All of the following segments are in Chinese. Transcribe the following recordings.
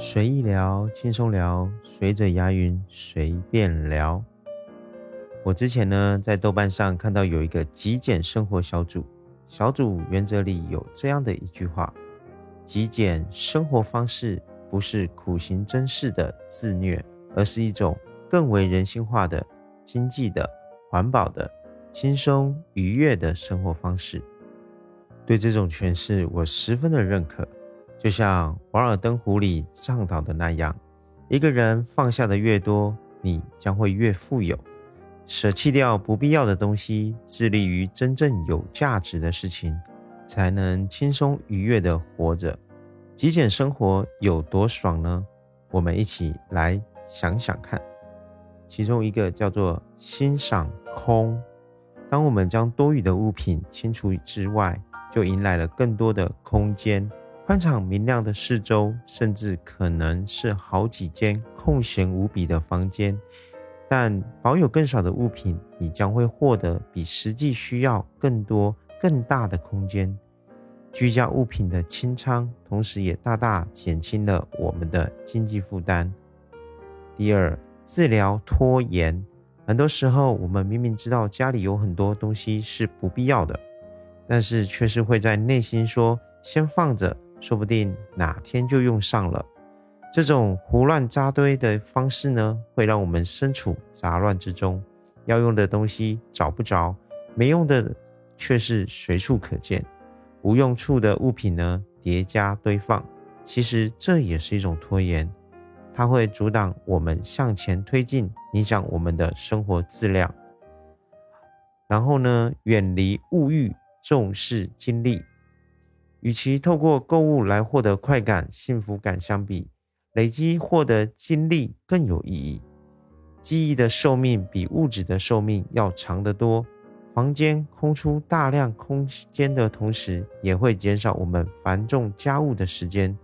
随意聊，轻松聊，随着押韵随便聊。我之前呢，在豆瓣上看到有一个极简生活小组，小组原则里有这样的一句话：极简生活方式不是苦行僧式的自虐，而是一种更为人性化的、经济的、环保的、轻松愉悦的生活方式。对这种诠释，我十分的认可。就像《瓦尔登湖》里倡导的那样，一个人放下的越多，你将会越富有。舍弃掉不必要的东西，致力于真正有价值的事情，才能轻松愉悦地活着。极简生活有多爽呢？我们一起来想想看。其中一个叫做欣赏空。当我们将多余的物品清除之外，就迎来了更多的空间。宽敞明亮的四周，甚至可能是好几间空闲无比的房间，但保有更少的物品，你将会获得比实际需要更多、更大的空间。居家物品的清仓，同时也大大减轻了我们的经济负担。第二，治疗拖延。很多时候，我们明明知道家里有很多东西是不必要的，但是却是会在内心说：“先放着。”说不定哪天就用上了。这种胡乱扎堆的方式呢，会让我们身处杂乱之中，要用的东西找不着，没用的却是随处可见，无用处的物品呢叠加堆放。其实这也是一种拖延，它会阻挡我们向前推进，影响我们的生活质量。然后呢，远离物欲，重视精力。与其透过购物来获得快感、幸福感相比，累积获得精力更有意义。记忆的寿命比物质的寿命要长得多。房间空出大量空间的同时，也会减少我们繁重家务的时间。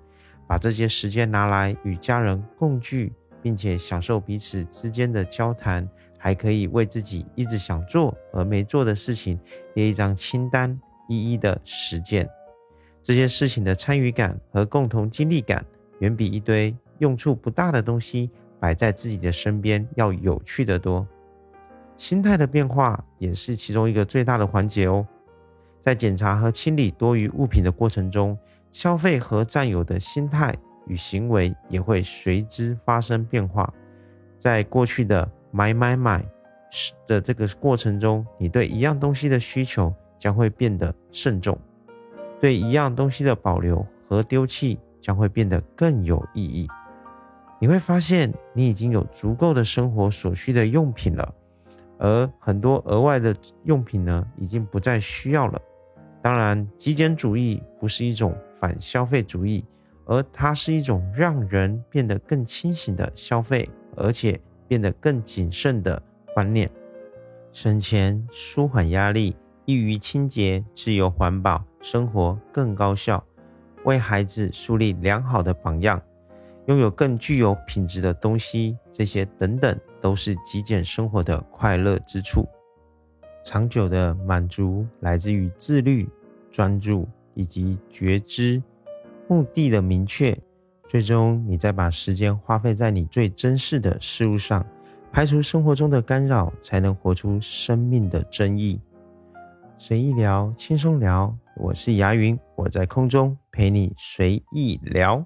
把这些时间拿来与家人共聚，并且享受彼此之间的交谈，还可以为自己一直想做而没做的事情列一张清单，一一的实践。这些事情的参与感和共同经历感，远比一堆用处不大的东西摆在自己的身边要有趣的多。心态的变化也是其中一个最大的环节哦。在检查和清理多余物品的过程中，消费和占有的心态与行为也会随之发生变化。在过去的买买买的这个过程中，你对一样东西的需求将会变得慎重。对一样东西的保留和丢弃将会变得更有意义。你会发现，你已经有足够的生活所需的用品了，而很多额外的用品呢，已经不再需要了。当然，极简主义不是一种反消费主义，而它是一种让人变得更清醒的消费，而且变得更谨慎的观念。省钱、舒缓压力。易于清洁、自由、环保，生活更高效，为孩子树立良好的榜样，拥有更具有品质的东西，这些等等，都是极简生活的快乐之处。长久的满足来自于自律、专注以及觉知，目的的明确，最终你再把时间花费在你最珍视的事物上，排除生活中的干扰，才能活出生命的真意。随意聊，轻松聊。我是牙云，我在空中陪你随意聊。